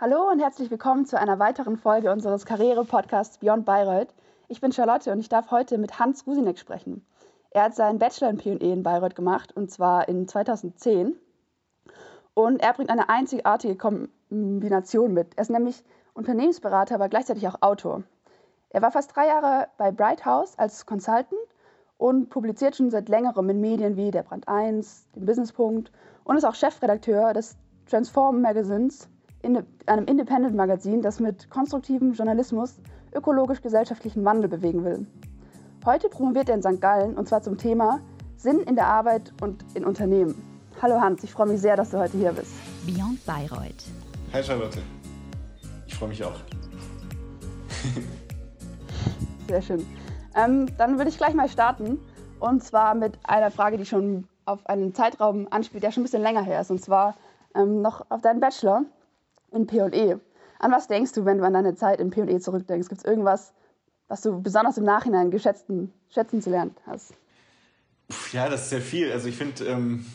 Hallo und herzlich willkommen zu einer weiteren Folge unseres Karriere-Podcasts Beyond Bayreuth. Ich bin Charlotte und ich darf heute mit Hans Rusinek sprechen. Er hat seinen Bachelor in P&E in Bayreuth gemacht und zwar in 2010. Und er bringt eine einzigartige Kombination mit. Er ist nämlich Unternehmensberater, aber gleichzeitig auch Autor. Er war fast drei Jahre bei Bright House als Consultant und publiziert schon seit längerem in Medien wie der Brand 1, dem Businesspunkt und ist auch Chefredakteur des Transform Magazins, in einem Independent-Magazin, das mit konstruktivem Journalismus ökologisch-gesellschaftlichen Wandel bewegen will. Heute promoviert er in St. Gallen und zwar zum Thema Sinn in der Arbeit und in Unternehmen. Hallo Hans, ich freue mich sehr, dass du heute hier bist. Beyond Bayreuth. Hi Charlotte. Ich freue mich auch. Sehr schön. Ähm, dann würde ich gleich mal starten. Und zwar mit einer Frage, die schon auf einen Zeitraum anspielt, der schon ein bisschen länger her ist. Und zwar ähm, noch auf deinen Bachelor in PE. An was denkst du, wenn du an deine Zeit in PE zurückdenkst? Gibt es irgendwas, was du besonders im Nachhinein geschätzten, schätzen zu lernen hast? Ja, das ist sehr viel. Also ich finde, ähm,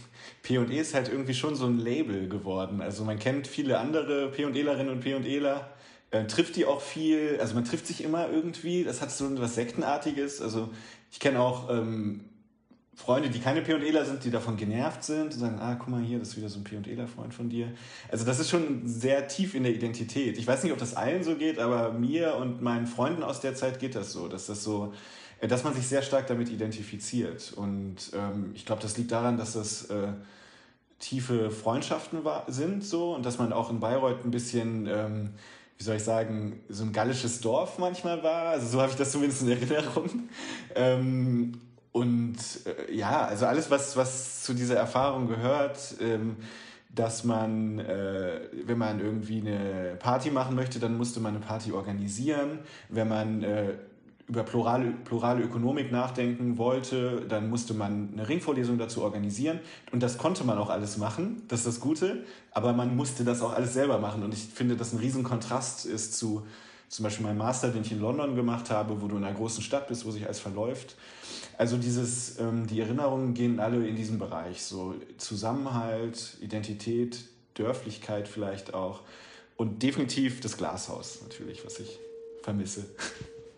P&E ist halt irgendwie schon so ein Label geworden. Also man kennt viele andere P&Elerinnen und P&Eler, äh, trifft die auch viel, also man trifft sich immer irgendwie, das hat so was Sektenartiges. Also ich kenne auch ähm, Freunde, die keine P&Eler sind, die davon genervt sind und sagen, ah, guck mal hier, das ist wieder so ein P&Eler-Freund von dir. Also das ist schon sehr tief in der Identität. Ich weiß nicht, ob das allen so geht, aber mir und meinen Freunden aus der Zeit geht das so, dass das so, äh, dass man sich sehr stark damit identifiziert. Und ähm, ich glaube, das liegt daran, dass das äh, tiefe Freundschaften war, sind so und dass man auch in Bayreuth ein bisschen ähm, wie soll ich sagen, so ein gallisches Dorf manchmal war. Also so habe ich das zumindest in Erinnerung. Ähm, und äh, ja, also alles, was, was zu dieser Erfahrung gehört, ähm, dass man, äh, wenn man irgendwie eine Party machen möchte, dann musste man eine Party organisieren. Wenn man äh, über plurale, plurale Ökonomik nachdenken wollte, dann musste man eine Ringvorlesung dazu organisieren. Und das konnte man auch alles machen, das ist das Gute, aber man musste das auch alles selber machen. Und ich finde, dass ein Riesenkontrast ist zu zum Beispiel meinem Master, den ich in London gemacht habe, wo du in einer großen Stadt bist, wo sich alles verläuft. Also dieses, ähm, die Erinnerungen gehen alle in diesen Bereich, so Zusammenhalt, Identität, Dörflichkeit vielleicht auch und definitiv das Glashaus natürlich, was ich vermisse.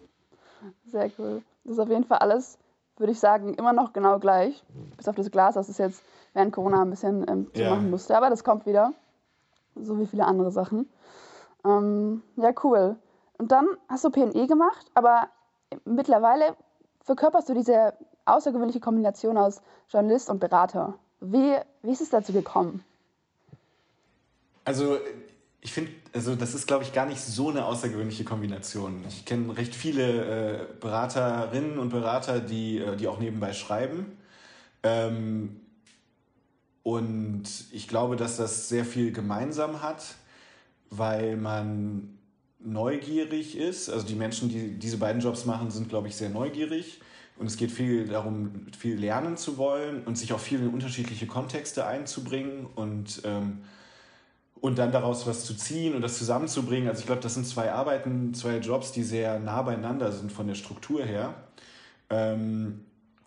Sehr cool. Das ist auf jeden Fall alles, würde ich sagen, immer noch genau gleich. Bis auf das Glas, das jetzt während Corona ein bisschen ähm, zu ja. machen musste. Aber das kommt wieder. So wie viele andere Sachen. Ähm, ja, cool. Und dann hast du PNE gemacht, aber mittlerweile verkörperst du diese außergewöhnliche Kombination aus Journalist und Berater. Wie, wie ist es dazu gekommen? Also ich finde, also das ist, glaube ich, gar nicht so eine außergewöhnliche Kombination. Ich kenne recht viele äh, Beraterinnen und Berater, die, äh, die auch nebenbei schreiben. Ähm, und ich glaube, dass das sehr viel gemeinsam hat, weil man neugierig ist. Also die Menschen, die diese beiden Jobs machen, sind, glaube ich, sehr neugierig. Und es geht viel darum, viel lernen zu wollen und sich auch viel in unterschiedliche Kontexte einzubringen und, ähm, und dann daraus was zu ziehen und das zusammenzubringen. Also ich glaube, das sind zwei Arbeiten, zwei Jobs, die sehr nah beieinander sind von der Struktur her. Ähm,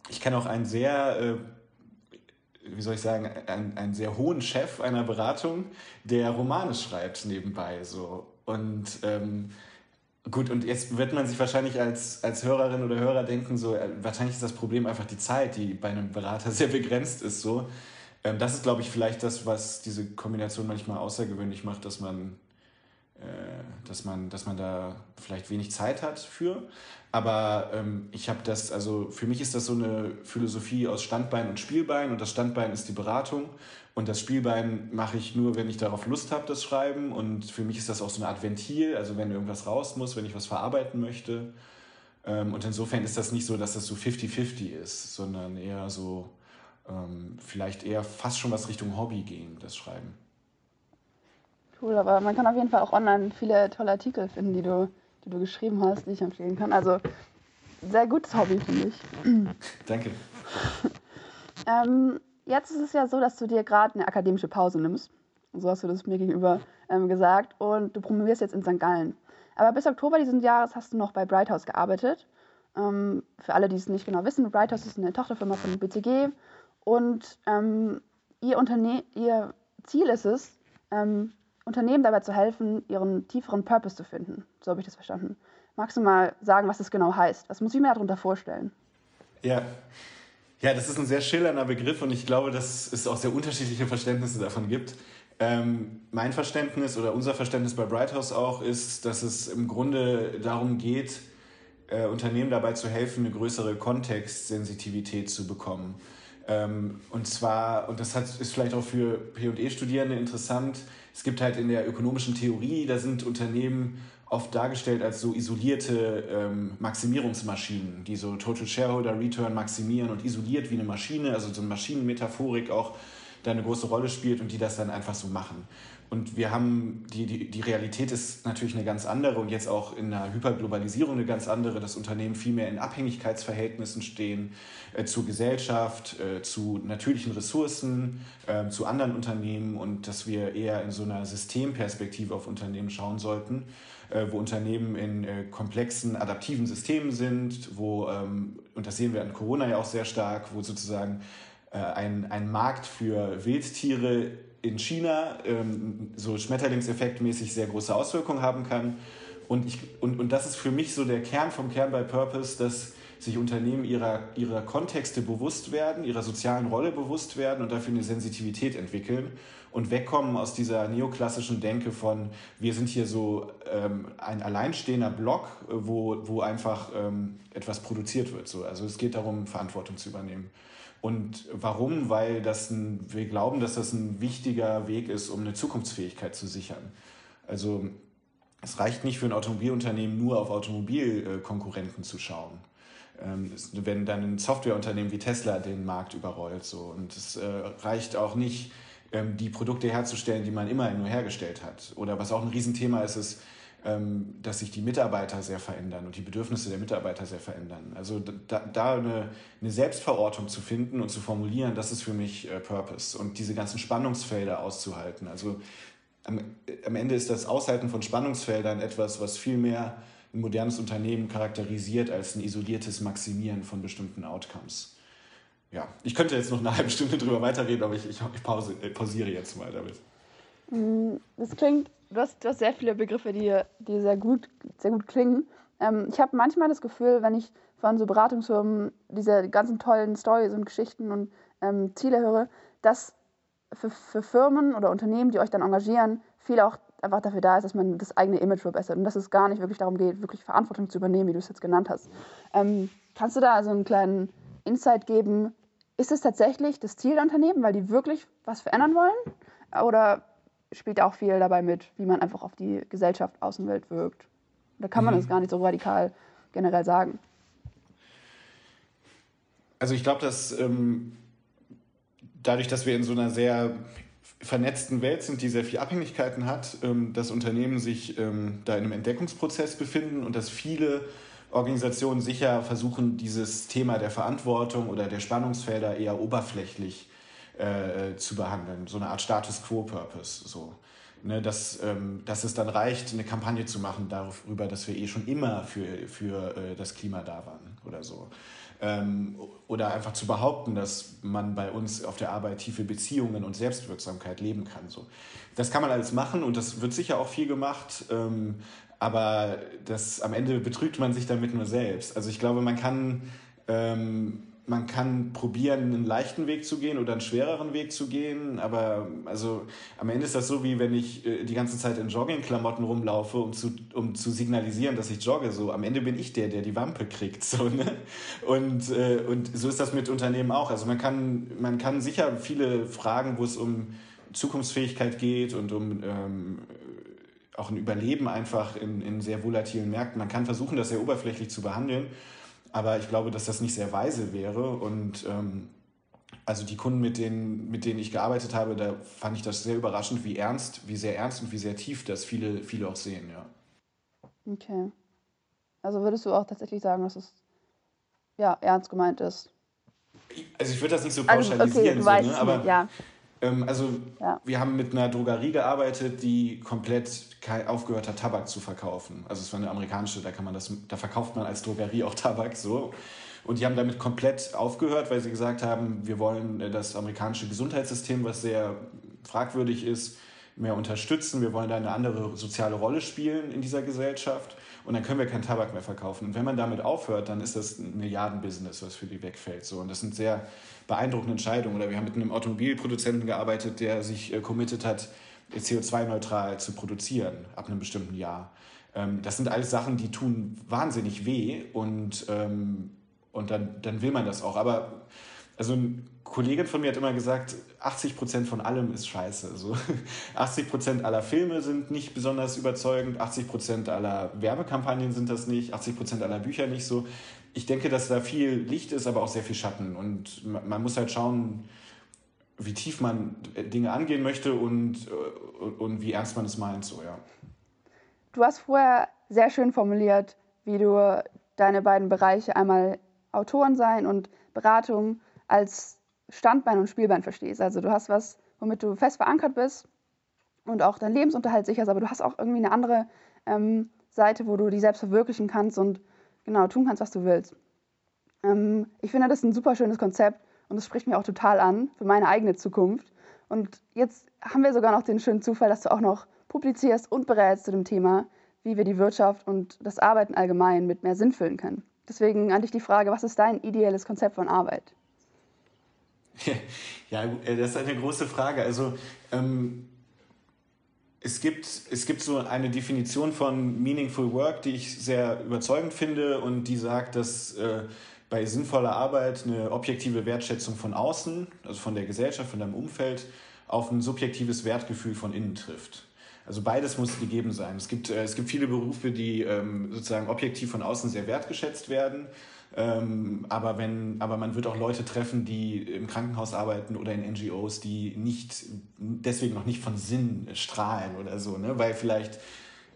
ich kenne auch einen sehr, äh, wie soll ich sagen, einen, einen sehr hohen Chef einer Beratung, der Romane schreibt nebenbei. So. Und ähm, gut, und jetzt wird man sich wahrscheinlich als, als Hörerin oder Hörer denken, so, äh, wahrscheinlich ist das Problem einfach die Zeit, die bei einem Berater sehr begrenzt ist. So. Ähm, das ist, glaube ich, vielleicht das, was diese Kombination manchmal außergewöhnlich macht, dass man, dass man, dass man da vielleicht wenig Zeit hat für. Aber ähm, ich habe das, also für mich ist das so eine Philosophie aus Standbein und Spielbein und das Standbein ist die Beratung und das Spielbein mache ich nur, wenn ich darauf Lust habe, das Schreiben. Und für mich ist das auch so eine Art Ventil, also wenn irgendwas raus muss, wenn ich was verarbeiten möchte. Ähm, und insofern ist das nicht so, dass das so 50-50 ist, sondern eher so, ähm, vielleicht eher fast schon was Richtung Hobby gehen, das Schreiben. Cool, aber man kann auf jeden Fall auch online viele tolle Artikel finden, die du, die du geschrieben hast, die ich empfehlen kann. Also sehr gutes Hobby, finde ich. Danke. ähm, Jetzt ist es ja so, dass du dir gerade eine akademische Pause nimmst. So hast du das mir gegenüber ähm, gesagt. Und du promovierst jetzt in St. Gallen. Aber bis Oktober dieses Jahres hast du noch bei Bright House gearbeitet. Ähm, für alle, die es nicht genau wissen, Bright House ist eine Tochterfirma von BCG. Und ähm, ihr, Unterne ihr Ziel ist es, ähm, Unternehmen dabei zu helfen, ihren tieferen Purpose zu finden. So habe ich das verstanden. Magst du mal sagen, was das genau heißt? Was muss ich mir darunter vorstellen? Ja. Ja, das ist ein sehr schillernder Begriff und ich glaube, dass es auch sehr unterschiedliche Verständnisse davon gibt. Ähm, mein Verständnis oder unser Verständnis bei Brighthouse auch ist, dass es im Grunde darum geht, äh, Unternehmen dabei zu helfen, eine größere Kontextsensitivität zu bekommen. Ähm, und zwar, und das hat, ist vielleicht auch für PE-Studierende interessant, es gibt halt in der ökonomischen Theorie, da sind Unternehmen oft dargestellt als so isolierte ähm, Maximierungsmaschinen, die so Total Shareholder Return maximieren und isoliert wie eine Maschine, also so eine Maschinenmetaphorik auch da eine große Rolle spielt und die das dann einfach so machen. Und wir haben, die, die, die Realität ist natürlich eine ganz andere und jetzt auch in einer Hyperglobalisierung eine ganz andere, dass Unternehmen viel mehr in Abhängigkeitsverhältnissen stehen äh, zur Gesellschaft, äh, zu natürlichen Ressourcen, äh, zu anderen Unternehmen und dass wir eher in so einer Systemperspektive auf Unternehmen schauen sollten, äh, wo Unternehmen in äh, komplexen, adaptiven Systemen sind, wo, ähm, und das sehen wir an Corona ja auch sehr stark, wo sozusagen äh, ein, ein Markt für Wildtiere in China ähm, so Schmetterlingseffektmäßig sehr große Auswirkungen haben kann. Und, ich, und, und das ist für mich so der Kern vom Kern bei Purpose, dass sich Unternehmen ihrer, ihrer Kontexte bewusst werden, ihrer sozialen Rolle bewusst werden und dafür eine Sensitivität entwickeln und wegkommen aus dieser neoklassischen Denke von, wir sind hier so ähm, ein alleinstehender Block, wo, wo einfach ähm, etwas produziert wird. So. Also es geht darum, Verantwortung zu übernehmen. Und warum? Weil das ein, wir glauben, dass das ein wichtiger Weg ist, um eine Zukunftsfähigkeit zu sichern. Also es reicht nicht für ein Automobilunternehmen nur auf Automobilkonkurrenten zu schauen. Ähm, wenn dann ein Softwareunternehmen wie Tesla den Markt überrollt. So. Und es äh, reicht auch nicht, ähm, die Produkte herzustellen, die man immer nur hergestellt hat. Oder was auch ein Riesenthema ist, ist, dass sich die Mitarbeiter sehr verändern und die Bedürfnisse der Mitarbeiter sehr verändern. Also da, da eine, eine Selbstverortung zu finden und zu formulieren, das ist für mich äh, Purpose. Und diese ganzen Spannungsfelder auszuhalten. Also am, am Ende ist das Aushalten von Spannungsfeldern etwas, was viel mehr ein modernes Unternehmen charakterisiert als ein isoliertes Maximieren von bestimmten Outcomes. Ja, ich könnte jetzt noch eine halbe Stunde drüber weiterreden, aber ich, ich, ich pause, äh, pausiere jetzt mal damit. Mm, das klingt du hast, du hast sehr viele Begriffe, die, die sehr, gut, sehr gut klingen. Ähm, ich habe manchmal das Gefühl, wenn ich von so Beratungsfirmen diese ganzen tollen Stories und Geschichten und ähm, Ziele höre, dass für, für Firmen oder Unternehmen, die euch dann engagieren, viel auch einfach dafür da ist, dass man das eigene Image verbessert und dass es gar nicht wirklich darum geht, wirklich Verantwortung zu übernehmen, wie du es jetzt genannt hast. Ähm, kannst du da also einen kleinen Insight geben? Ist es tatsächlich das Ziel der Unternehmen, weil die wirklich was verändern wollen? Oder spielt auch viel dabei mit, wie man einfach auf die Gesellschaft, Außenwelt wirkt. Da kann man mhm. das gar nicht so radikal generell sagen. Also ich glaube, dass ähm, dadurch, dass wir in so einer sehr vernetzten Welt sind, die sehr viele Abhängigkeiten hat, ähm, dass Unternehmen sich ähm, da in einem Entdeckungsprozess befinden und dass viele Organisationen sicher versuchen, dieses Thema der Verantwortung oder der Spannungsfelder eher oberflächlich äh, zu behandeln, so eine Art Status Quo-Purpose. So. Ne, dass, ähm, dass es dann reicht, eine Kampagne zu machen darüber, dass wir eh schon immer für, für äh, das Klima da waren oder so. Ähm, oder einfach zu behaupten, dass man bei uns auf der Arbeit tiefe Beziehungen und Selbstwirksamkeit leben kann. So. Das kann man alles machen und das wird sicher auch viel gemacht, ähm, aber das, am Ende betrügt man sich damit nur selbst. Also ich glaube, man kann ähm, man kann probieren, einen leichten Weg zu gehen oder einen schwereren Weg zu gehen, aber also am Ende ist das so, wie wenn ich äh, die ganze Zeit in Joggingklamotten rumlaufe, um zu, um zu signalisieren, dass ich jogge. So, am Ende bin ich der, der die Wampe kriegt. So, ne? und, äh, und so ist das mit Unternehmen auch. Also man kann, man kann sicher viele Fragen, wo es um Zukunftsfähigkeit geht und um ähm, auch ein Überleben einfach in, in sehr volatilen Märkten. Man kann versuchen, das sehr oberflächlich zu behandeln. Aber ich glaube, dass das nicht sehr weise wäre. Und ähm, also die Kunden, mit denen, mit denen ich gearbeitet habe, da fand ich das sehr überraschend, wie ernst, wie sehr ernst und wie sehr tief das viele, viele auch sehen, ja. Okay. Also würdest du auch tatsächlich sagen, dass es ja ernst gemeint ist? Also ich würde das nicht so pauschalisieren, also, okay, so, ne? aber ja. Ähm, also ja. wir haben mit einer Drogerie gearbeitet, die komplett aufgehört hat, Tabak zu verkaufen. Also es war eine amerikanische, da kann man das, da verkauft man als Drogerie auch Tabak so. Und die haben damit komplett aufgehört, weil sie gesagt haben, wir wollen äh, das amerikanische Gesundheitssystem, was sehr fragwürdig ist, mehr unterstützen, wir wollen da eine andere soziale Rolle spielen in dieser Gesellschaft und dann können wir keinen Tabak mehr verkaufen. Und wenn man damit aufhört, dann ist das ein Milliardenbusiness, was für die wegfällt. So. Und das sind sehr beeindruckende Entscheidungen. Oder wir haben mit einem Automobilproduzenten gearbeitet, der sich äh, committed hat, CO2-neutral zu produzieren ab einem bestimmten Jahr. Ähm, das sind alles Sachen, die tun wahnsinnig weh und, ähm, und dann, dann will man das auch. Aber also eine Kollegin von mir hat immer gesagt, 80 Prozent von allem ist scheiße. Also 80 Prozent aller Filme sind nicht besonders überzeugend, 80 Prozent aller Werbekampagnen sind das nicht, 80 Prozent aller Bücher nicht so. Ich denke, dass da viel Licht ist, aber auch sehr viel Schatten. Und man muss halt schauen, wie tief man Dinge angehen möchte und, und, und wie ernst man es meint. So, ja. Du hast vorher sehr schön formuliert, wie du deine beiden Bereiche einmal Autoren sein und Beratung als Standbein und Spielbein verstehst. Also du hast was, womit du fest verankert bist und auch deinen Lebensunterhalt sicherst, aber du hast auch irgendwie eine andere ähm, Seite, wo du dich selbst verwirklichen kannst und genau tun kannst, was du willst. Ähm, ich finde, das ein super schönes Konzept und es spricht mir auch total an für meine eigene Zukunft. Und jetzt haben wir sogar noch den schönen Zufall, dass du auch noch publizierst und berätst zu dem Thema, wie wir die Wirtschaft und das Arbeiten allgemein mit mehr Sinn füllen können. Deswegen an dich die Frage, was ist dein ideelles Konzept von Arbeit? Ja, äh, das ist eine große Frage. Also ähm, es, gibt, es gibt so eine Definition von Meaningful Work, die ich sehr überzeugend finde und die sagt, dass äh, bei sinnvoller Arbeit eine objektive Wertschätzung von außen, also von der Gesellschaft, von deinem Umfeld, auf ein subjektives Wertgefühl von innen trifft. Also beides muss gegeben sein. Es gibt, äh, es gibt viele Berufe, die ähm, sozusagen objektiv von außen sehr wertgeschätzt werden. Ähm, aber, wenn, aber man wird auch Leute treffen, die im Krankenhaus arbeiten oder in NGOs, die nicht, deswegen noch nicht von Sinn strahlen oder so, ne? weil vielleicht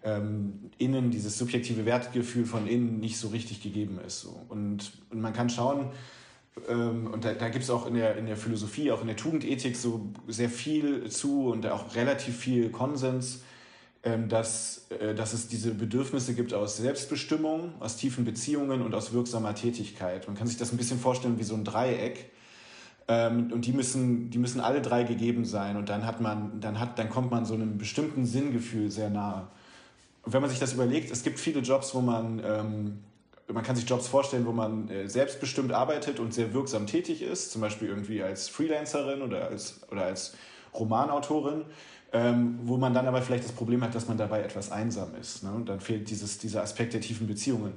ähm, innen dieses subjektive Wertgefühl von innen nicht so richtig gegeben ist. So. Und, und man kann schauen, ähm, und da, da gibt es auch in der, in der Philosophie, auch in der Tugendethik so sehr viel zu und auch relativ viel Konsens, dass, äh, dass es diese Bedürfnisse gibt aus Selbstbestimmung, aus tiefen Beziehungen und aus wirksamer Tätigkeit. Man kann sich das ein bisschen vorstellen wie so ein Dreieck. Ähm, und die müssen, die müssen alle drei gegeben sein. Und dann, hat man, dann, hat, dann kommt man so einem bestimmten Sinngefühl sehr nahe. Und wenn man sich das überlegt, es gibt viele Jobs, wo man, ähm, man kann sich Jobs vorstellen, wo man äh, selbstbestimmt arbeitet und sehr wirksam tätig ist, zum Beispiel irgendwie als Freelancerin oder als, oder als Romanautorin, ähm, wo man dann aber vielleicht das Problem hat, dass man dabei etwas einsam ist. Ne? Und dann fehlt dieses, dieser Aspekt der tiefen Beziehungen.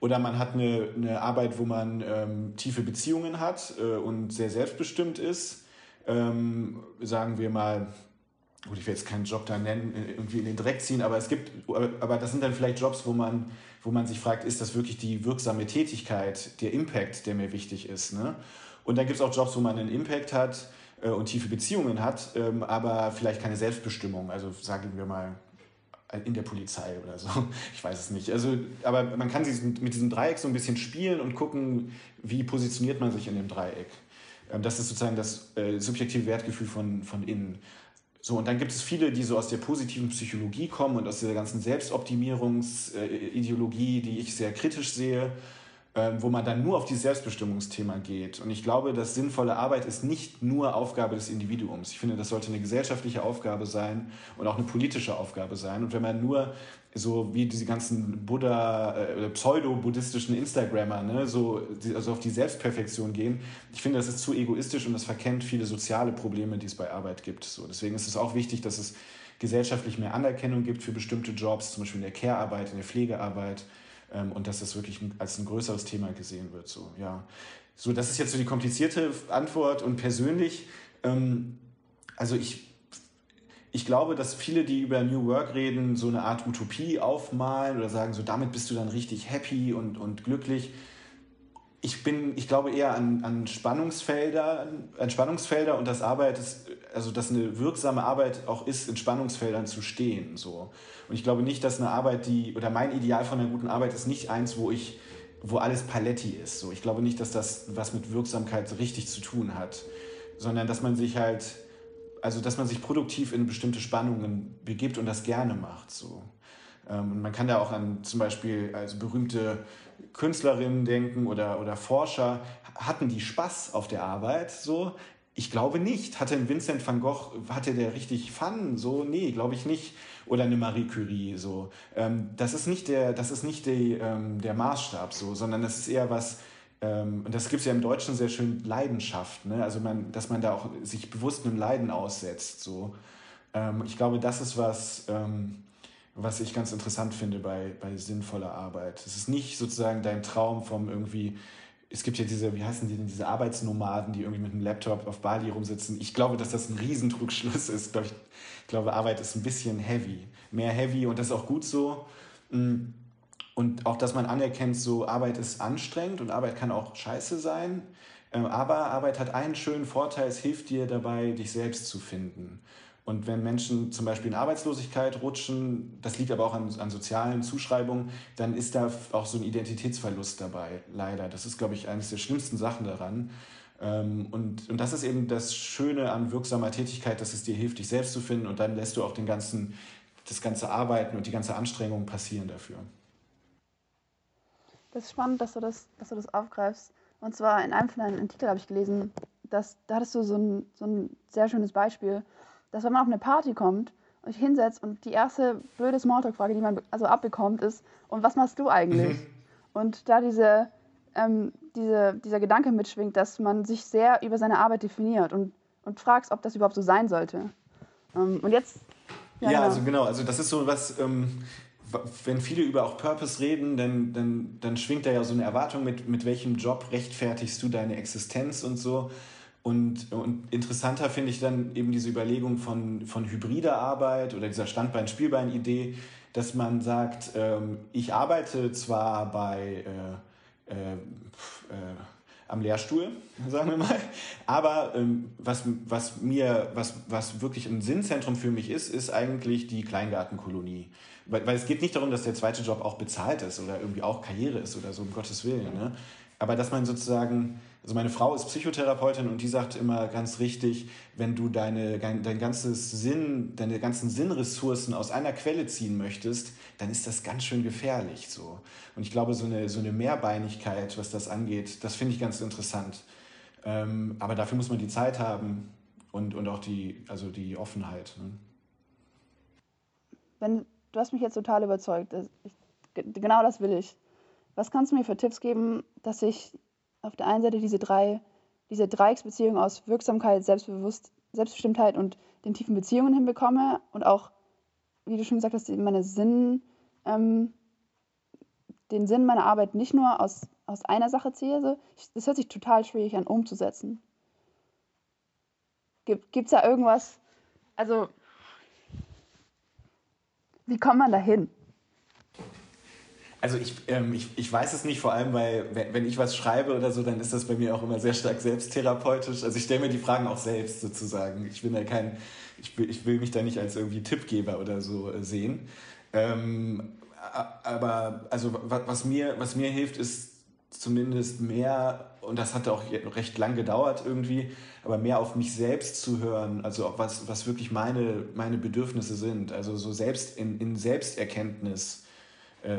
Oder man hat eine, eine Arbeit, wo man ähm, tiefe Beziehungen hat äh, und sehr selbstbestimmt ist. Ähm, sagen wir mal, gut, ich will jetzt keinen Job da nennen, äh, irgendwie in den Dreck ziehen, aber es gibt, aber das sind dann vielleicht Jobs, wo man, wo man sich fragt, ist das wirklich die wirksame Tätigkeit, der Impact, der mir wichtig ist. Ne? Und dann gibt es auch Jobs, wo man einen Impact hat äh, und tiefe Beziehungen hat, ähm, aber vielleicht keine Selbstbestimmung, also sagen wir mal in der Polizei oder so. Ich weiß es nicht. Also, aber man kann mit diesem Dreieck so ein bisschen spielen und gucken, wie positioniert man sich in dem Dreieck. Ähm, das ist sozusagen das äh, subjektive Wertgefühl von, von innen. So, und dann gibt es viele, die so aus der positiven Psychologie kommen und aus dieser ganzen Selbstoptimierungsideologie, die ich sehr kritisch sehe, wo man dann nur auf dieses Selbstbestimmungsthema geht. Und ich glaube, dass sinnvolle Arbeit ist nicht nur Aufgabe des Individuums. Ich finde, das sollte eine gesellschaftliche Aufgabe sein und auch eine politische Aufgabe sein. Und wenn man nur so wie diese ganzen Buddha, äh, pseudo-buddhistischen Instagrammer, ne, so, also auf die Selbstperfektion gehen. Ich finde, das ist zu egoistisch und das verkennt viele soziale Probleme, die es bei Arbeit gibt. So, deswegen ist es auch wichtig, dass es gesellschaftlich mehr Anerkennung gibt für bestimmte Jobs, zum Beispiel in der Care-Arbeit, in der Pflegearbeit ähm, und dass das wirklich als ein größeres Thema gesehen wird. So, ja. so, das ist jetzt so die komplizierte Antwort und persönlich, ähm, also ich ich glaube, dass viele, die über New Work reden, so eine Art Utopie aufmalen oder sagen, so damit bist du dann richtig happy und, und glücklich. Ich bin, ich glaube eher an, an Spannungsfelder, an Spannungsfelder und dass Arbeit ist, also dass eine wirksame Arbeit auch ist, in Spannungsfeldern zu stehen. So. Und ich glaube nicht, dass eine Arbeit, die, oder mein Ideal von einer guten Arbeit ist nicht eins, wo ich, wo alles Paletti ist. So. Ich glaube nicht, dass das was mit Wirksamkeit richtig zu tun hat, sondern dass man sich halt also dass man sich produktiv in bestimmte Spannungen begibt und das gerne macht. So. Ähm, man kann da auch an zum Beispiel also berühmte Künstlerinnen denken oder, oder Forscher. Hatten die Spaß auf der Arbeit? So? ich glaube nicht. Hatte ein Vincent van Gogh, hatte der richtig Fun? So, nee, glaube ich nicht. Oder eine Marie Curie, so. Ähm, das ist nicht der, das ist nicht die, ähm, der Maßstab, so, sondern das ist eher was, ähm, und das gibt es ja im Deutschen sehr schön Leidenschaft, ne? Also man, dass man da auch sich bewusst einem Leiden aussetzt, so. Ähm, ich glaube, das ist was, ähm, was ich ganz interessant finde bei, bei sinnvoller Arbeit. Es ist nicht sozusagen dein Traum vom irgendwie, es gibt ja diese, wie heißen die denn, diese Arbeitsnomaden, die irgendwie mit einem Laptop auf Bali rumsitzen. Ich glaube, dass das ein Riesentrugschluss ist. Ich, ich glaube, Arbeit ist ein bisschen heavy. Mehr heavy und das ist auch gut so. Mm. Und auch, dass man anerkennt, so Arbeit ist anstrengend und Arbeit kann auch scheiße sein. Ähm, aber Arbeit hat einen schönen Vorteil, es hilft dir dabei, dich selbst zu finden. Und wenn Menschen zum Beispiel in Arbeitslosigkeit rutschen, das liegt aber auch an, an sozialen Zuschreibungen, dann ist da auch so ein Identitätsverlust dabei, leider. Das ist, glaube ich, eines der schlimmsten Sachen daran. Ähm, und, und das ist eben das Schöne an wirksamer Tätigkeit, dass es dir hilft, dich selbst zu finden und dann lässt du auch den ganzen, das ganze Arbeiten und die ganze Anstrengung passieren dafür. Das ist spannend, dass du das, dass du das aufgreifst. Und zwar in einem von deinen Artikeln habe ich gelesen, dass da hattest du so ein, so ein sehr schönes Beispiel dass wenn man auf eine Party kommt und sich hinsetzt und die erste blöde Smalltalk-Frage, die man also abbekommt, ist, und was machst du eigentlich? Mhm. Und da diese, ähm, diese, dieser Gedanke mitschwingt, dass man sich sehr über seine Arbeit definiert und, und fragst, ob das überhaupt so sein sollte. Ähm, und jetzt. Ja, ja genau. also genau, also das ist so was, ähm, wenn viele über auch Purpose reden, dann, dann, dann schwingt da ja so eine Erwartung mit, mit welchem Job rechtfertigst du deine Existenz und so. Und, und interessanter finde ich dann eben diese Überlegung von, von hybrider Arbeit oder dieser Standbein-Spielbein-Idee, dass man sagt, ähm, ich arbeite zwar bei äh, äh, äh, am Lehrstuhl, sagen wir mal. Aber ähm, was, was mir, was, was wirklich ein Sinnzentrum für mich ist, ist eigentlich die Kleingartenkolonie. Weil, weil es geht nicht darum, dass der zweite Job auch bezahlt ist oder irgendwie auch Karriere ist oder so, um Gottes Willen. Ne? Aber dass man sozusagen also meine Frau ist Psychotherapeutin und die sagt immer ganz richtig, wenn du deine, dein ganzes Sinn, deine ganzen Sinnressourcen aus einer Quelle ziehen möchtest, dann ist das ganz schön gefährlich so. Und ich glaube, so eine, so eine Mehrbeinigkeit, was das angeht, das finde ich ganz interessant. Ähm, aber dafür muss man die Zeit haben und, und auch die, also die Offenheit. Ne? Wenn, du hast mich jetzt total überzeugt. Ich, genau das will ich. Was kannst du mir für Tipps geben, dass ich auf der einen Seite diese drei, diese Dreiecksbeziehung aus Wirksamkeit, Selbstbewusst, Selbstbestimmtheit und den tiefen Beziehungen hinbekomme und auch, wie du schon gesagt hast, meine Sinn, ähm, den Sinn meiner Arbeit nicht nur aus, aus einer Sache ziehe. Ich, das hört sich total schwierig an, umzusetzen. Gibt es da irgendwas? Also, wie kommt man da hin? Also ich, ähm, ich, ich weiß es nicht, vor allem, weil wenn ich was schreibe oder so, dann ist das bei mir auch immer sehr stark selbsttherapeutisch. Also ich stelle mir die Fragen auch selbst sozusagen. Ich bin ja kein, ich will, ich will mich da nicht als irgendwie Tippgeber oder so äh, sehen. Ähm, aber also was mir, was mir hilft, ist zumindest mehr, und das hat auch recht lang gedauert irgendwie, aber mehr auf mich selbst zu hören, also was, was wirklich meine, meine Bedürfnisse sind. Also so selbst in, in Selbsterkenntnis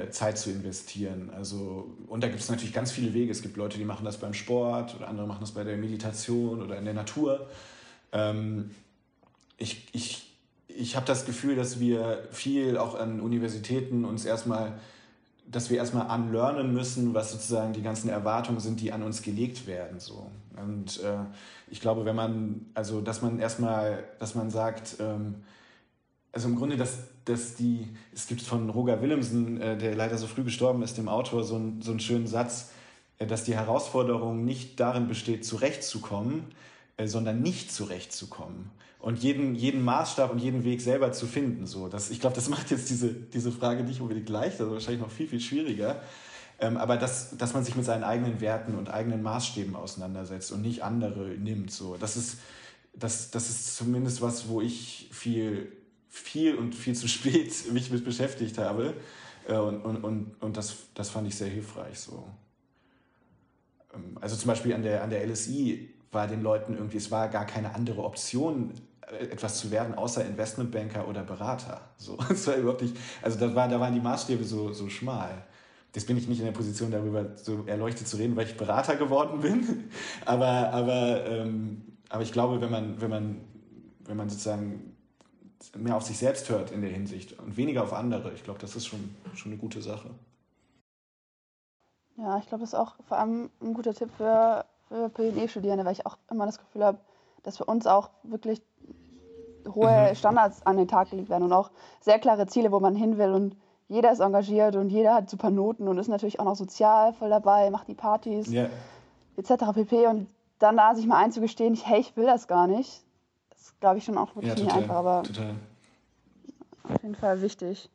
Zeit zu investieren. Also, und da gibt es natürlich ganz viele Wege. Es gibt Leute, die machen das beim Sport oder andere machen das bei der Meditation oder in der Natur. Ähm, ich ich, ich habe das Gefühl, dass wir viel auch an Universitäten uns erstmal, dass wir erstmal unlearnen müssen, was sozusagen die ganzen Erwartungen sind, die an uns gelegt werden. So. Und äh, ich glaube, wenn man, also dass man erstmal, dass man sagt, ähm, also im Grunde, dass, dass die, es gibt von Roger Willemsen, äh, der leider so früh gestorben ist, dem Autor, so, ein, so einen schönen Satz, äh, dass die Herausforderung nicht darin besteht, zurechtzukommen, äh, sondern nicht zurechtzukommen. Und jeden, jeden Maßstab und jeden Weg selber zu finden. So. Das, ich glaube, das macht jetzt diese, diese Frage nicht unbedingt leichter, sondern wahrscheinlich noch viel, viel schwieriger. Ähm, aber dass, dass man sich mit seinen eigenen Werten und eigenen Maßstäben auseinandersetzt und nicht andere nimmt. So. Das, ist, das, das ist zumindest was, wo ich viel viel und viel zu spät mich mit beschäftigt habe. Äh, und, und, und, und das, das fand ich sehr hilfreich. So. Ähm, also zum Beispiel an der, an der LSI war den Leuten irgendwie, es war gar keine andere Option, äh, etwas zu werden, außer Investmentbanker oder Berater. So, das war überhaupt nicht, also da, war, da waren die Maßstäbe so, so schmal. Jetzt bin ich nicht in der Position, darüber so erleuchtet zu reden, weil ich Berater geworden bin. Aber, aber ähm, aber ich glaube, wenn man, wenn man, wenn man sozusagen mehr auf sich selbst hört in der Hinsicht und weniger auf andere, ich glaube, das ist schon, schon eine gute Sache. Ja, ich glaube, das ist auch vor allem ein guter Tipp für, für PNE-Studierende, weil ich auch immer das Gefühl habe, dass für uns auch wirklich hohe mhm. Standards an den Tag gelegt werden und auch sehr klare Ziele, wo man hin will und jeder ist engagiert und jeder hat super Noten und ist natürlich auch noch sozial voll dabei, macht die Partys yeah. etc. pp. Und dann da sich mal einzugestehen, ich, hey, ich will das gar nicht, das glaube ich schon auch wirklich ja, nicht einfach, aber total. auf jeden Fall wichtig.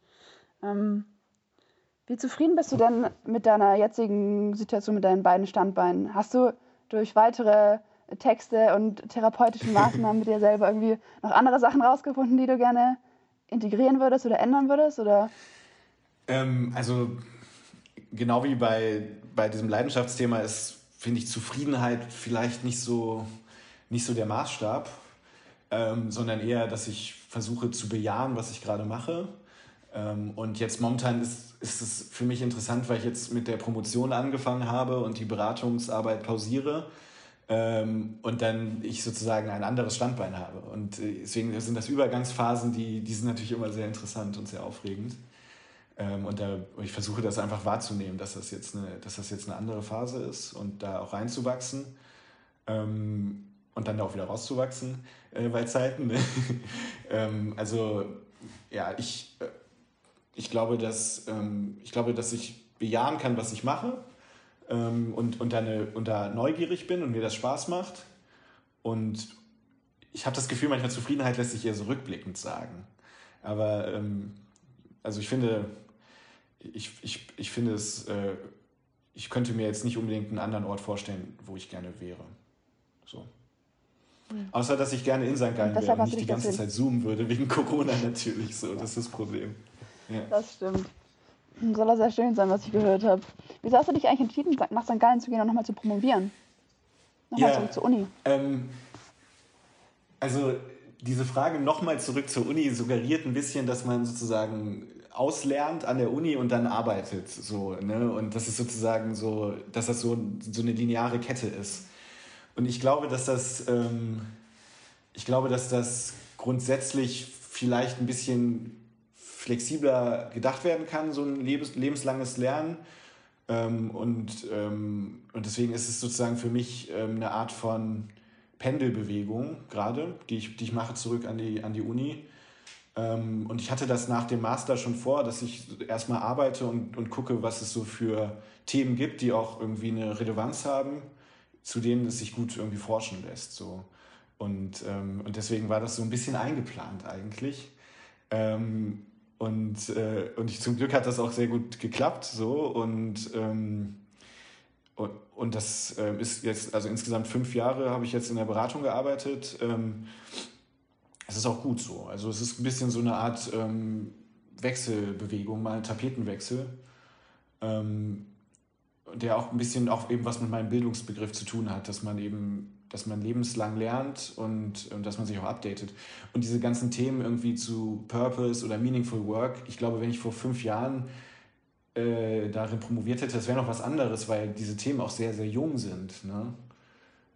Ähm, wie zufrieden bist du denn mit deiner jetzigen Situation, mit deinen beiden Standbeinen? Hast du durch weitere Texte und therapeutische Maßnahmen mit dir selber irgendwie noch andere Sachen rausgefunden, die du gerne integrieren würdest oder ändern würdest? Oder? Ähm, also genau wie bei, bei diesem Leidenschaftsthema ist, finde ich, Zufriedenheit vielleicht nicht so, nicht so der Maßstab, ähm, sondern eher, dass ich versuche zu bejahen, was ich gerade mache. Ähm, und jetzt momentan ist, ist es für mich interessant, weil ich jetzt mit der Promotion angefangen habe und die Beratungsarbeit pausiere ähm, und dann ich sozusagen ein anderes Standbein habe. Und äh, deswegen sind das Übergangsphasen, die, die sind natürlich immer sehr interessant und sehr aufregend. Ähm, und da, ich versuche das einfach wahrzunehmen, dass das, jetzt eine, dass das jetzt eine andere Phase ist und da auch reinzuwachsen. Ähm, und dann da auch wieder rauszuwachsen äh, bei Zeiten. Ne? ähm, also ja, ich, äh, ich, glaube, dass, ähm, ich glaube, dass ich bejahen kann, was ich mache ähm, und, und, da und da neugierig bin und mir das Spaß macht. Und ich habe das Gefühl, manchmal Zufriedenheit lässt sich eher so rückblickend sagen. Aber ähm, also ich finde, ich, ich, ich finde es, äh, ich könnte mir jetzt nicht unbedingt einen anderen Ort vorstellen, wo ich gerne wäre. Mhm. Außer, dass ich gerne in St. Gallen wäre und nicht die ganze Zeit zoomen würde, wegen Corona natürlich. So, das ist das Problem. Ja. Das stimmt. Soll das sehr schön sein, was ich gehört habe. Wieso hast du dich eigentlich entschieden, nach St. Gallen zu gehen und nochmal zu promovieren? Nochmal ja, zurück zur Uni. Ähm, also diese Frage nochmal zurück zur Uni suggeriert ein bisschen, dass man sozusagen auslernt an der Uni und dann arbeitet. So, ne? Und das ist sozusagen so, dass das so, so eine lineare Kette ist. Und ich glaube, dass das, ähm, ich glaube, dass das grundsätzlich vielleicht ein bisschen flexibler gedacht werden kann, so ein lebens lebenslanges Lernen. Ähm, und, ähm, und deswegen ist es sozusagen für mich ähm, eine Art von Pendelbewegung gerade, die ich, die ich mache zurück an die, an die Uni. Ähm, und ich hatte das nach dem Master schon vor, dass ich erstmal arbeite und, und gucke, was es so für Themen gibt, die auch irgendwie eine Relevanz haben, zu denen es sich gut irgendwie forschen lässt. So. Und, ähm, und deswegen war das so ein bisschen eingeplant eigentlich. Ähm, und, äh, und ich, zum Glück hat das auch sehr gut geklappt. So. Und, ähm, und, und das äh, ist jetzt, also insgesamt fünf Jahre habe ich jetzt in der Beratung gearbeitet. Ähm, es ist auch gut so. Also es ist ein bisschen so eine Art ähm, Wechselbewegung, mal Tapetenwechsel, ähm, der auch ein bisschen auch eben was mit meinem Bildungsbegriff zu tun hat, dass man eben dass man lebenslang lernt und, und dass man sich auch updatet. Und diese ganzen Themen irgendwie zu Purpose oder Meaningful Work, ich glaube, wenn ich vor fünf Jahren äh, darin promoviert hätte, das wäre noch was anderes, weil diese Themen auch sehr, sehr jung sind. Ne?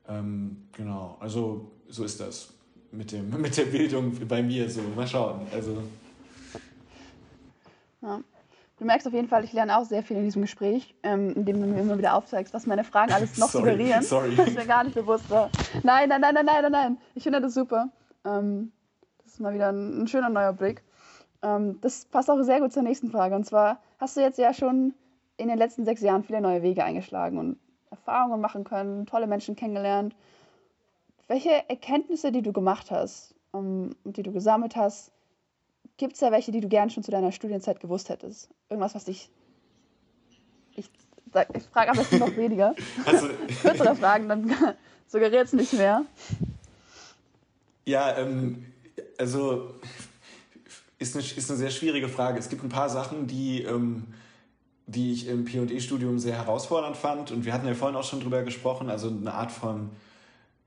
Ähm, genau, also so ist das mit, dem, mit der Bildung bei mir so. Mal schauen. Also. Ja. Du merkst auf jeden Fall, ich lerne auch sehr viel in diesem Gespräch, ähm, indem du mir immer wieder aufzeigst, was meine Fragen alles noch sorry, suggerieren. Sorry. Das ist mir gar nicht bewusst war. Nein, nein, nein, nein, nein, nein, nein. Ich finde das super. Ähm, das ist mal wieder ein, ein schöner neuer Blick. Ähm, das passt auch sehr gut zur nächsten Frage. Und zwar hast du jetzt ja schon in den letzten sechs Jahren viele neue Wege eingeschlagen und Erfahrungen machen können, tolle Menschen kennengelernt. Welche Erkenntnisse, die du gemacht hast und die du gesammelt hast, Gibt es da welche, die du gern schon zu deiner Studienzeit gewusst hättest? Irgendwas, was dich. Ich, ich frage am besten noch weniger. Also, Kürzere Fragen, dann suggeriert es nicht mehr. Ja, ähm, also ist eine, ist eine sehr schwierige Frage. Es gibt ein paar Sachen, die, ähm, die ich im PE-Studium sehr herausfordernd fand. Und wir hatten ja vorhin auch schon drüber gesprochen, also eine Art von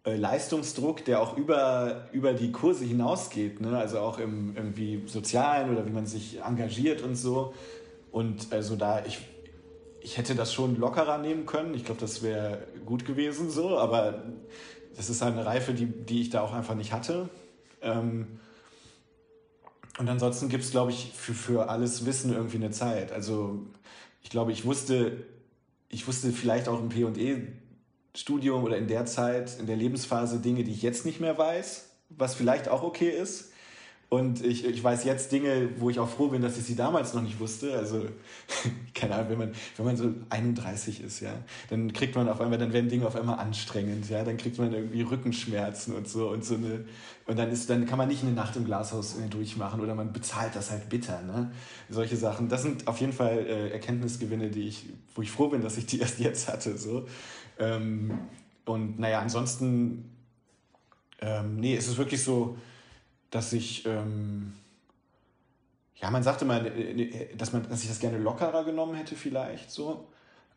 Leistungsdruck, der auch über, über die Kurse hinausgeht, ne? also auch im irgendwie sozialen oder wie man sich engagiert und so. Und also da, ich, ich hätte das schon lockerer nehmen können. Ich glaube, das wäre gut gewesen so, aber das ist eine Reife, die, die ich da auch einfach nicht hatte. Ähm, und ansonsten gibt es, glaube ich, für, für alles Wissen irgendwie eine Zeit. Also ich glaube, ich wusste, ich wusste vielleicht auch im PE-Studium oder in der Zeit, in der Lebensphase Dinge, die ich jetzt nicht mehr weiß, was vielleicht auch okay ist. Und ich, ich weiß jetzt Dinge, wo ich auch froh bin, dass ich sie damals noch nicht wusste. Also, keine Ahnung, wenn man, wenn man so 31 ist, ja, dann kriegt man auf einmal, dann werden Dinge auf einmal anstrengend, ja, dann kriegt man irgendwie Rückenschmerzen und so und so eine, und dann ist, dann kann man nicht eine Nacht im Glashaus durchmachen oder man bezahlt das halt bitter, ne? Solche Sachen. Das sind auf jeden Fall äh, Erkenntnisgewinne, die ich, wo ich froh bin, dass ich die erst jetzt hatte, so. Ähm, und naja, ansonsten, ähm, nee, es ist wirklich so, dass ich, ähm, ja, man sagte mal, dass, man, dass ich das gerne lockerer genommen hätte vielleicht so.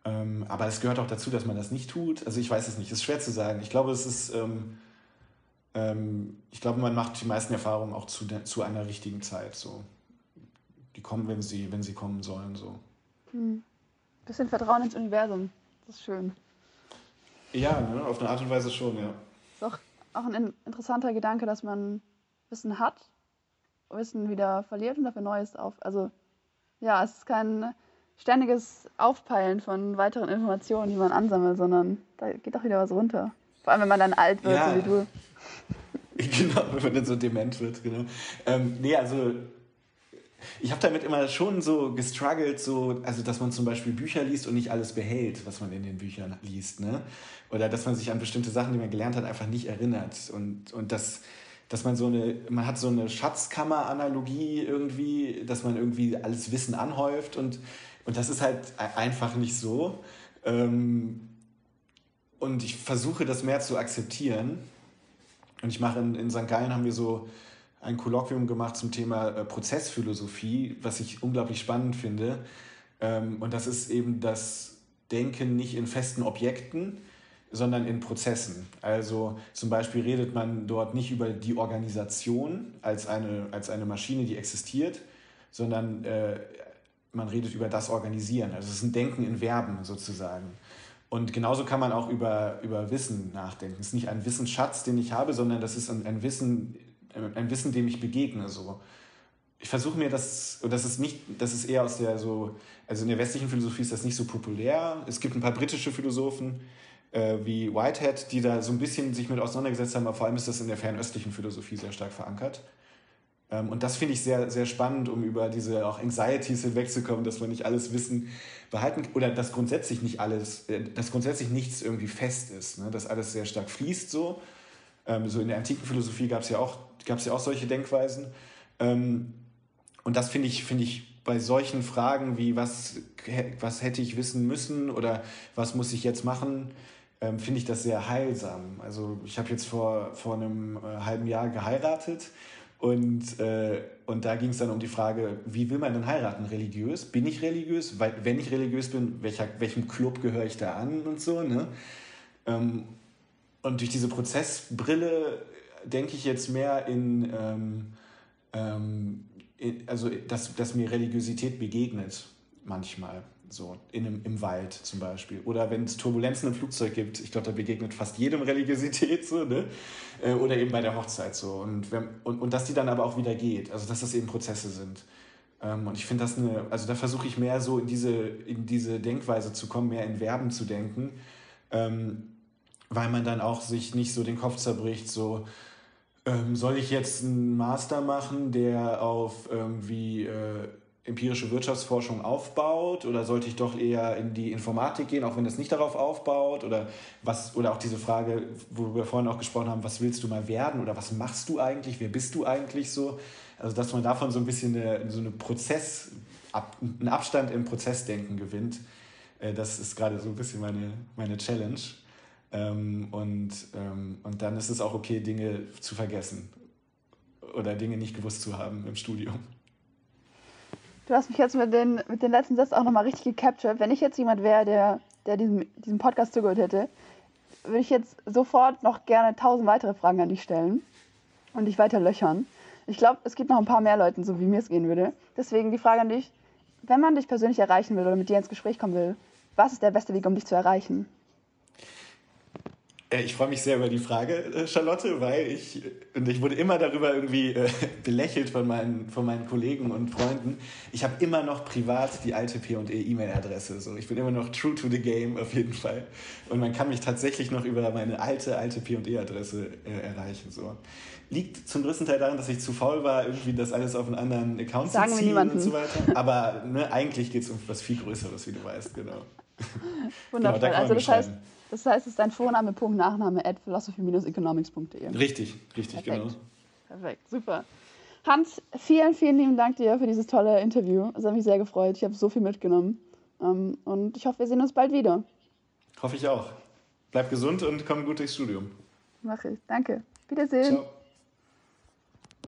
Ähm, aber es gehört auch dazu, dass man das nicht tut. Also ich weiß es nicht, es ist schwer zu sagen. Ich glaube, es ist, ähm, ähm, ich glaube, man macht die meisten Erfahrungen auch zu, zu einer richtigen Zeit so. Die kommen, wenn sie, wenn sie kommen sollen so. Hm. Bisschen Vertrauen ins Universum, das ist schön. Ja, ne, auf eine Art und Weise schon, ja. Ist auch, auch ein interessanter Gedanke, dass man Wissen hat, Wissen wieder verliert und dafür Neues auf. Also ja, es ist kein ständiges Aufpeilen von weiteren Informationen, die man ansammelt, sondern da geht auch wieder was runter. Vor allem, wenn man dann alt wird, ja. so wie du. Genau, wenn man dann so dement wird, genau. Ähm, nee, also ich habe damit immer schon so gestruggelt, so, also dass man zum Beispiel Bücher liest und nicht alles behält, was man in den Büchern liest, ne? Oder dass man sich an bestimmte Sachen, die man gelernt hat, einfach nicht erinnert. Und, und das, dass man so eine, man hat so eine Schatzkammer-Analogie irgendwie, dass man irgendwie alles Wissen anhäuft und, und das ist halt einfach nicht so. Ähm, und ich versuche das mehr zu akzeptieren. Und ich mache in, in St. Gallen haben wir so ein Kolloquium gemacht zum Thema äh, Prozessphilosophie, was ich unglaublich spannend finde. Ähm, und das ist eben das Denken nicht in festen Objekten, sondern in Prozessen. Also zum Beispiel redet man dort nicht über die Organisation als eine, als eine Maschine, die existiert, sondern äh, man redet über das Organisieren. Also es ist ein Denken in Verben sozusagen. Und genauso kann man auch über, über Wissen nachdenken. Es ist nicht ein Wissensschatz, den ich habe, sondern das ist ein, ein Wissen, ein Wissen, dem ich begegne. So. Ich versuche mir das, und das ist nicht, das ist eher aus der so, also in der westlichen Philosophie ist das nicht so populär. Es gibt ein paar britische Philosophen, äh, wie Whitehead, die da so ein bisschen sich mit auseinandergesetzt haben, aber vor allem ist das in der fernöstlichen Philosophie sehr stark verankert. Ähm, und das finde ich sehr, sehr spannend, um über diese auch Anxieties hinwegzukommen, dass man nicht alles Wissen behalten oder dass grundsätzlich nicht alles, äh, dass grundsätzlich nichts irgendwie fest ist, ne? dass alles sehr stark fließt so. Ähm, so in der antiken Philosophie gab es ja auch, gab's ja auch solche Denkweisen. Ähm, und das finde ich, finde ich bei solchen Fragen wie was, was hätte ich wissen müssen oder was muss ich jetzt machen, ähm, finde ich das sehr heilsam. Also ich habe jetzt vor, vor einem äh, halben Jahr geheiratet und, äh, und da ging es dann um die Frage, wie will man denn heiraten? Religiös? Bin ich religiös? Weil, wenn ich religiös bin, welcher, welchem Club gehöre ich da an und so. Ne? Ähm, und durch diese Prozessbrille denke ich jetzt mehr in, ähm, ähm, in also dass, dass mir Religiosität begegnet manchmal. So, in einem, im Wald zum Beispiel. Oder wenn es Turbulenzen im Flugzeug gibt, ich glaube, da begegnet fast jedem Religiosität so, ne? Äh, oder eben bei der Hochzeit so. Und, wenn, und, und dass die dann aber auch wieder geht. Also dass das eben Prozesse sind. Ähm, und ich finde das eine, also da versuche ich mehr so in diese, in diese Denkweise zu kommen, mehr in Verben zu denken. Ähm, weil man dann auch sich nicht so den Kopf zerbricht, so ähm, soll ich jetzt einen Master machen, der auf irgendwie äh, empirische Wirtschaftsforschung aufbaut? Oder sollte ich doch eher in die Informatik gehen, auch wenn das nicht darauf aufbaut? Oder was oder auch diese Frage, wo wir vorhin auch gesprochen haben, was willst du mal werden? Oder was machst du eigentlich, wer bist du eigentlich so? Also dass man davon so ein bisschen eine, so eine Prozess, einen Abstand im Prozessdenken gewinnt, äh, das ist gerade so ein bisschen meine, meine Challenge. Ähm, und, ähm, und dann ist es auch okay, Dinge zu vergessen oder Dinge nicht gewusst zu haben im Studium. Du hast mich jetzt mit den, mit den letzten Sätzen auch nochmal richtig gecaptured. Wenn ich jetzt jemand wäre, der, der diesem, diesem Podcast zugehört hätte, würde ich jetzt sofort noch gerne tausend weitere Fragen an dich stellen und dich weiter löchern. Ich glaube, es gibt noch ein paar mehr Leuten, so wie mir es gehen würde. Deswegen die Frage an dich, wenn man dich persönlich erreichen will oder mit dir ins Gespräch kommen will, was ist der beste Weg, um dich zu erreichen? Äh, ich freue mich sehr über die Frage, äh, Charlotte, weil ich, und ich wurde immer darüber irgendwie äh, belächelt von meinen, von meinen Kollegen und Freunden. Ich habe immer noch privat die alte P&E E-Mail-Adresse. So. Ich bin immer noch true to the game auf jeden Fall. Und man kann mich tatsächlich noch über meine alte, alte P&E-Adresse äh, erreichen. So. Liegt zum größten Teil daran, dass ich zu faul war, irgendwie das alles auf einen anderen Account Sagen zu ziehen und so weiter. Aber ne, eigentlich geht es um was viel Größeres, wie du weißt, genau. Wundervoll. Genau, also das heißt, das heißt, es ist dein Vorname, Punkt, Nachname, at philosophy-economics.de. Richtig, richtig, Perfekt. genau. Perfekt, super. Hans, vielen, vielen lieben Dank dir für dieses tolle Interview. Es hat mich sehr gefreut. Ich habe so viel mitgenommen. Ähm, und ich hoffe, wir sehen uns bald wieder. Hoffe ich auch. Bleib gesund und komm gut durchs Studium. Mach ich. Danke. Wiedersehen. Ciao.